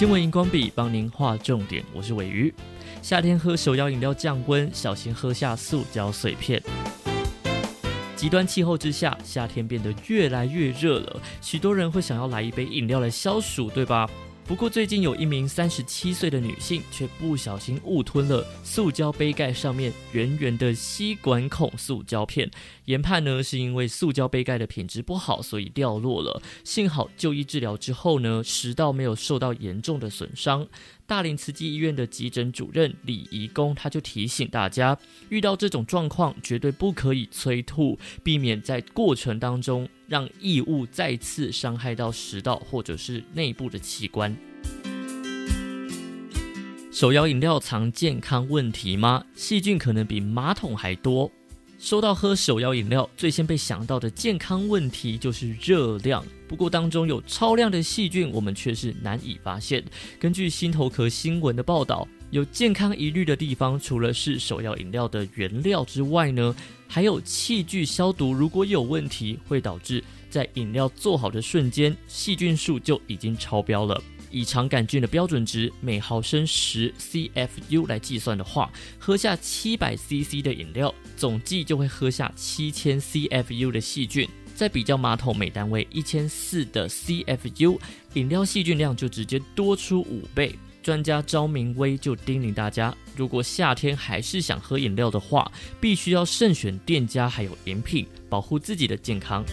新闻荧光笔帮您画重点，我是尾鱼。夏天喝手摇饮料降温，小心喝下塑胶碎片。极端气候之下，夏天变得越来越热了，许多人会想要来一杯饮料来消暑，对吧？不过，最近有一名三十七岁的女性却不小心误吞了塑胶杯盖上面圆圆的吸管孔塑胶片，研判呢是因为塑胶杯盖的品质不好，所以掉落了。幸好就医治疗之后呢，食道没有受到严重的损伤。大林慈济医院的急诊主任李怡公，他就提醒大家，遇到这种状况绝对不可以催吐，避免在过程当中让异物再次伤害到食道或者是内部的器官。手摇饮料藏健康问题吗？细菌可能比马桶还多。说到喝手摇饮料，最先被想到的健康问题就是热量。不过当中有超量的细菌，我们却是难以发现。根据新头壳新闻的报道，有健康疑虑的地方，除了是手摇饮料的原料之外呢，还有器具消毒如果有问题，会导致在饮料做好的瞬间，细菌数就已经超标了。以肠杆菌的标准值每毫升十 CFU 来计算的话，喝下七百 CC 的饮料，总计就会喝下七千 CFU 的细菌。再比较马桶每单位一千四的 CFU，饮料细菌量就直接多出五倍。专家张明威就叮咛大家，如果夏天还是想喝饮料的话，必须要慎选店家还有饮品，保护自己的健康。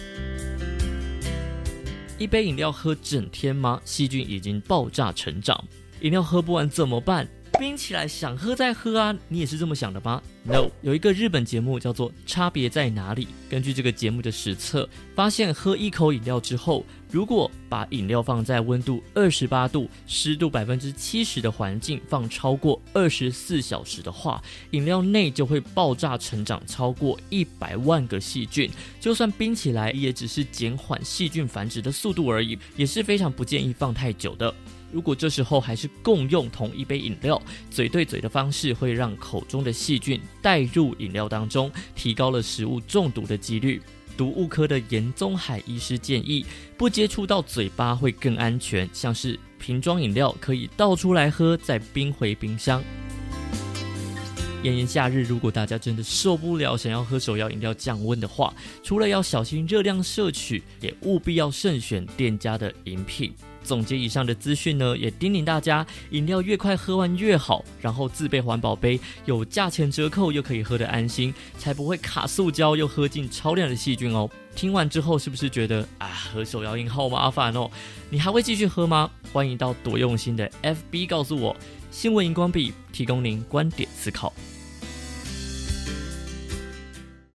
一杯饮料喝整天吗？细菌已经爆炸成长，饮料喝不完怎么办？冰起来想喝再喝啊！你也是这么想的吗？No，有一个日本节目叫做《差别在哪里》。根据这个节目的实测，发现喝一口饮料之后，如果把饮料放在温度二十八度、湿度百分之七十的环境放超过二十四小时的话，饮料内就会爆炸成长超过一百万个细菌。就算冰起来，也只是减缓细菌繁殖的速度而已，也是非常不建议放太久的。如果这时候还是共用同一杯饮料，嘴对嘴的方式会让口中的细菌带入饮料当中，提高了食物中毒的几率。毒物科的严宗海医师建议，不接触到嘴巴会更安全，像是瓶装饮料可以倒出来喝，再冰回冰箱。炎炎夏日，如果大家真的受不了，想要喝手摇饮料降温的话，除了要小心热量摄取，也务必要慎选店家的饮品。总结以上的资讯呢，也叮咛大家，饮料越快喝完越好，然后自备环保杯，有价钱折扣又可以喝得安心，才不会卡塑胶又喝进超量的细菌哦。听完之后是不是觉得啊，喝手摇饮好麻烦哦？你还会继续喝吗？欢迎到多用心的 FB 告诉我，新闻荧光笔提供您观点思考。